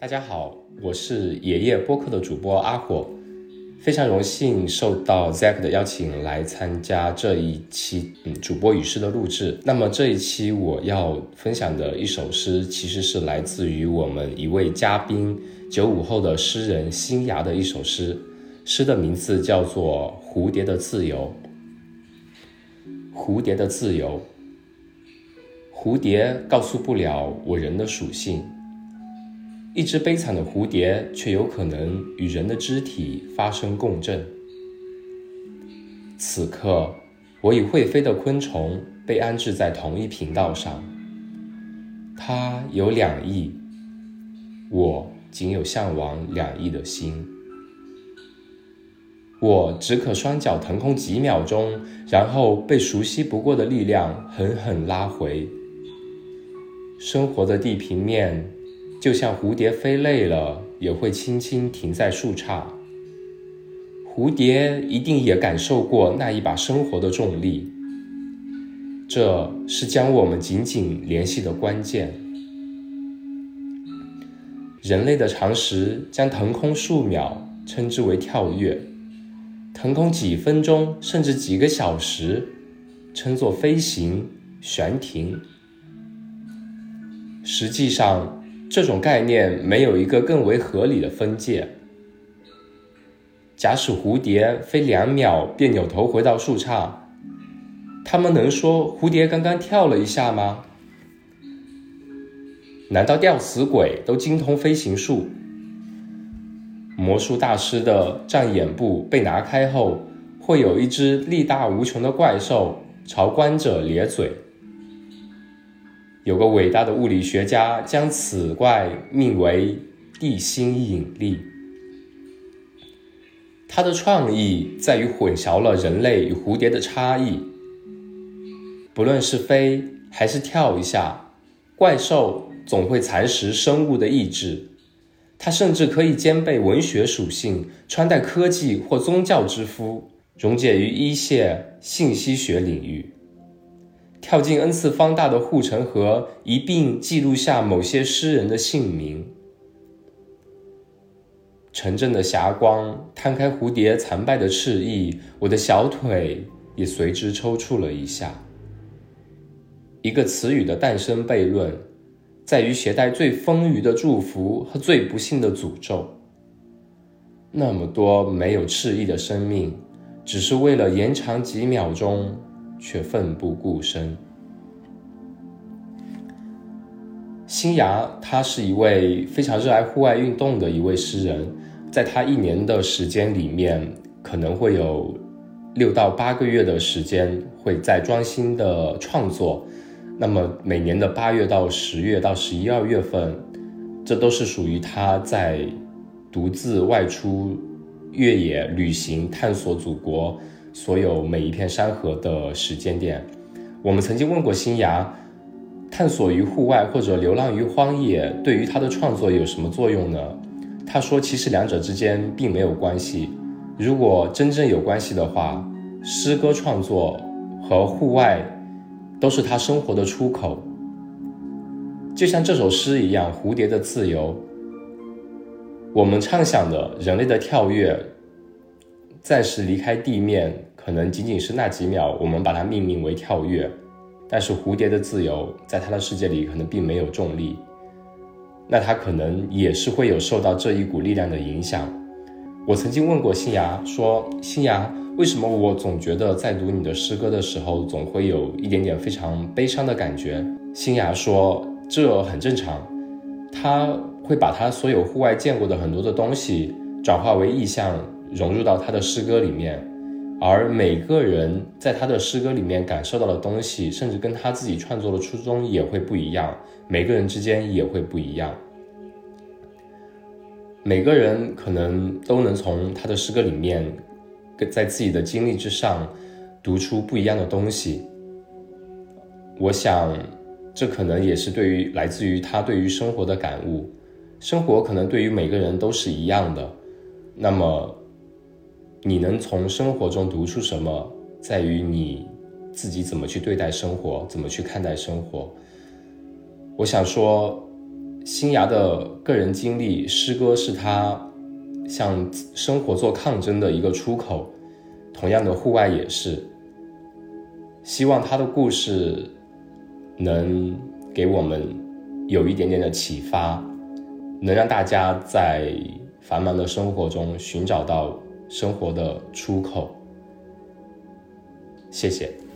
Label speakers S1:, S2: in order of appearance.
S1: 大家好，我是爷爷播客的主播阿火，非常荣幸受到 Zack 的邀请来参加这一期主播语诗的录制。那么这一期我要分享的一首诗，其实是来自于我们一位嘉宾九五后的诗人新芽的一首诗，诗的名字叫做《蝴蝶的自由》。蝴蝶的自由，蝴蝶告诉不了我人的属性。一只悲惨的蝴蝶，却有可能与人的肢体发生共振。此刻，我与会飞的昆虫被安置在同一频道上。它有两翼，我仅有向往两翼的心。我只可双脚腾空几秒钟，然后被熟悉不过的力量狠狠拉回。生活的地平面。就像蝴蝶飞累了，也会轻轻停在树杈。蝴蝶一定也感受过那一把生活的重力，这是将我们紧紧联系的关键。人类的常识将腾空数秒称之为跳跃，腾空几分钟甚至几个小时称作飞行、悬停。实际上。这种概念没有一个更为合理的分界。假使蝴蝶飞两秒便扭头回到树杈，他们能说蝴蝶刚刚跳了一下吗？难道吊死鬼都精通飞行术？魔术大师的障眼布被拿开后，会有一只力大无穷的怪兽朝观者咧嘴。有个伟大的物理学家将此怪命为地心引力。他的创意在于混淆了人类与蝴蝶的差异。不论是飞还是跳一下，怪兽总会蚕食生物的意志。它甚至可以兼备文学属性，穿戴科技或宗教之肤，溶解于一切、信息学领域。跳进 n 次方大的护城河，一并记录下某些诗人的姓名。城镇的霞光摊开蝴蝶残败的翅翼，我的小腿也随之抽搐了一下。一个词语的诞生悖论，在于携带最丰腴的祝福和最不幸的诅咒。那么多没有翅翼的生命，只是为了延长几秒钟。却奋不顾身。新芽，他是一位非常热爱户外运动的一位诗人，在他一年的时间里面，可能会有六到八个月的时间会在专心的创作。那么每年的八月到十月到十一二月份，这都是属于他在独自外出越野旅行、探索祖国。所有每一片山河的时间点，我们曾经问过新芽，探索于户外或者流浪于荒野，对于他的创作有什么作用呢？他说，其实两者之间并没有关系。如果真正有关系的话，诗歌创作和户外都是他生活的出口。就像这首诗一样，蝴蝶的自由，我们畅想的人类的跳跃。暂时离开地面，可能仅仅是那几秒，我们把它命名为跳跃。但是蝴蝶的自由，在它的世界里可能并没有重力，那它可能也是会有受到这一股力量的影响。我曾经问过新芽，说新芽，为什么我总觉得在读你的诗歌的时候，总会有一点点非常悲伤的感觉？新芽说，这很正常，他会把他所有户外见过的很多的东西转化为意象。融入到他的诗歌里面，而每个人在他的诗歌里面感受到的东西，甚至跟他自己创作的初衷也会不一样，每个人之间也会不一样。每个人可能都能从他的诗歌里面，在自己的经历之上，读出不一样的东西。我想，这可能也是对于来自于他对于生活的感悟。生活可能对于每个人都是一样的，那么。你能从生活中读出什么，在于你自己怎么去对待生活，怎么去看待生活。我想说，新芽的个人经历，诗歌是他向生活做抗争的一个出口。同样的，户外也是。希望他的故事能给我们有一点点的启发，能让大家在繁忙的生活中寻找到生活的出口。谢谢。